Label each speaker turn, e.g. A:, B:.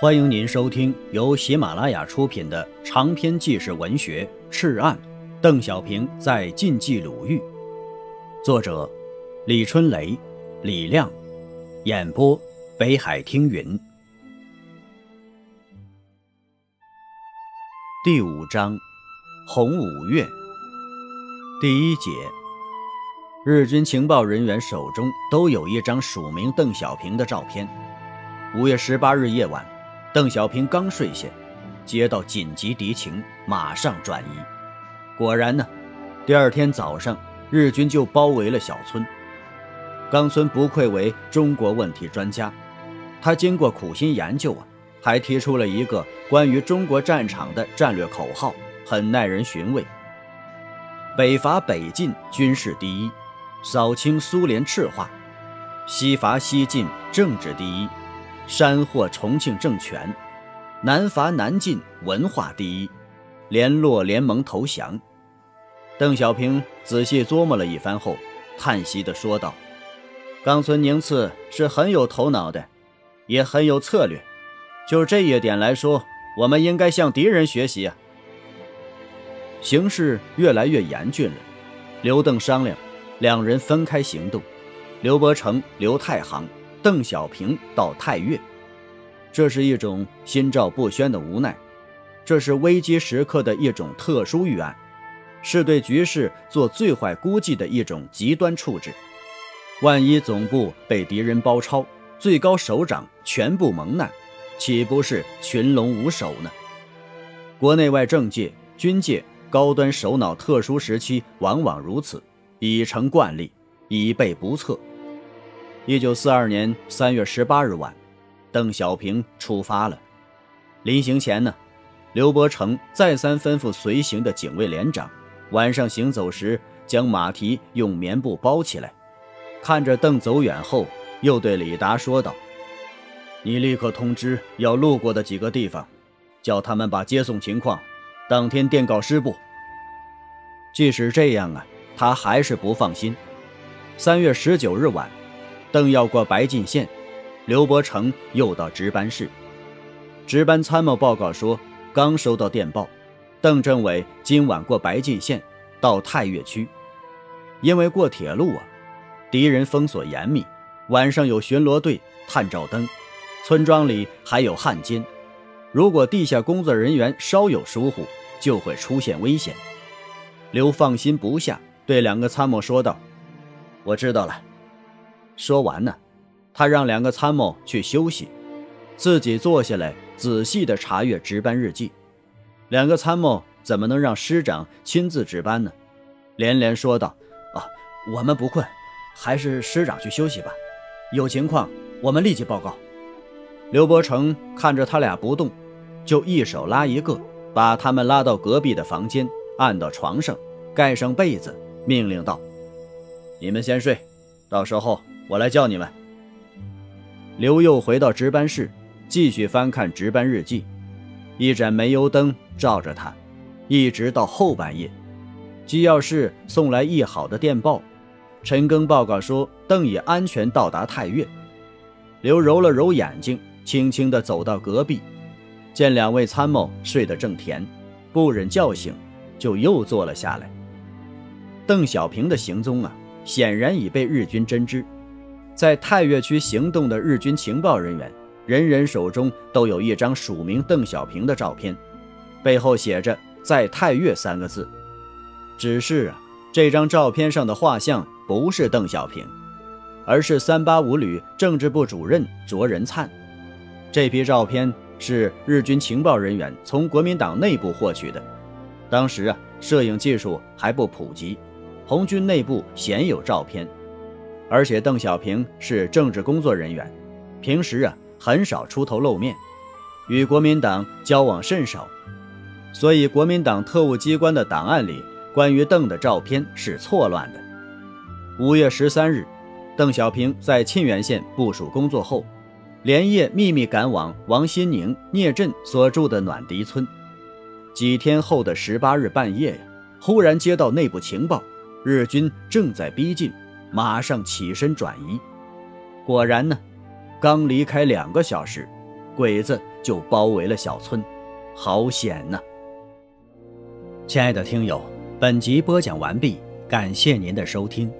A: 欢迎您收听由喜马拉雅出品的长篇纪实文学《赤案》，邓小平在晋冀鲁豫，作者李春雷、李亮，演播北海听云。第五章，红五月，第一节，日军情报人员手中都有一张署名邓小平的照片。五月十八日夜晚。邓小平刚睡下，接到紧急敌情，马上转移。果然呢，第二天早上，日军就包围了小村。冈村不愧为中国问题专家，他经过苦心研究啊，还提出了一个关于中国战场的战略口号，很耐人寻味：北伐北进，军事第一；扫清苏联赤化，西伐西进，政治第一。山获重庆政权，南伐南进，文化第一，联络联盟投降。邓小平仔细琢磨了一番后，叹息地说道：“冈村宁次是很有头脑的，也很有策略。就这一点来说，我们应该向敌人学习啊。”形势越来越严峻了，刘邓商量，两人分开行动。刘伯承、刘太行。邓小平到太岳，这是一种心照不宣的无奈，这是危机时刻的一种特殊预案，是对局势做最坏估计的一种极端处置。万一总部被敌人包抄，最高首长全部蒙难，岂不是群龙无首呢？国内外政界、军界高端首脑，特殊时期往往如此，已成惯例，以备不测。一九四二年三月十八日晚，邓小平出发了。临行前呢，刘伯承再三吩咐随行的警卫连长，晚上行走时将马蹄用棉布包起来。看着邓走远后，又对李达说道：“你立刻通知要路过的几个地方，叫他们把接送情况当天电告师部。”即使这样啊，他还是不放心。三月十九日晚。邓要过白晋县，刘伯承又到值班室。值班参谋报告说，刚收到电报，邓政委今晚过白晋县，到太岳区。因为过铁路啊，敌人封锁严密，晚上有巡逻队、探照灯，村庄里还有汉奸。如果地下工作人员稍有疏忽，就会出现危险。刘放心不下，对两个参谋说道：“我知道了。”说完呢，他让两个参谋去休息，自己坐下来仔细地查阅值班日记。两个参谋怎么能让师长亲自值班呢？连连说道：“啊，我们不困，还是师长去休息吧。有情况我们立即报告。”刘伯承看着他俩不动，就一手拉一个，把他们拉到隔壁的房间，按到床上，盖上被子，命令道：“你们先睡，到时候。”我来叫你们。刘佑回到值班室，继续翻看值班日记。一盏煤油灯照着他，一直到后半夜。机要室送来译好的电报，陈庚报告说邓已安全到达太岳。刘揉了揉眼睛，轻轻地走到隔壁，见两位参谋睡得正甜，不忍叫醒，就又坐了下来。邓小平的行踪啊，显然已被日军侦知。在太岳区行动的日军情报人员，人人手中都有一张署名邓小平的照片，背后写着“在太岳”三个字。只是啊，这张照片上的画像不是邓小平，而是三八五旅政治部主任卓仁灿。这批照片是日军情报人员从国民党内部获取的。当时啊，摄影技术还不普及，红军内部鲜有照片。而且邓小平是政治工作人员，平时啊很少出头露面，与国民党交往甚少，所以国民党特务机关的档案里关于邓的照片是错乱的。五月十三日，邓小平在沁源县部署工作后，连夜秘密赶往王新宁、聂震所住的暖迪村。几天后的十八日半夜呀，忽然接到内部情报，日军正在逼近。马上起身转移，果然呢，刚离开两个小时，鬼子就包围了小村，好险呐！亲爱的听友，本集播讲完毕，感谢您的收听。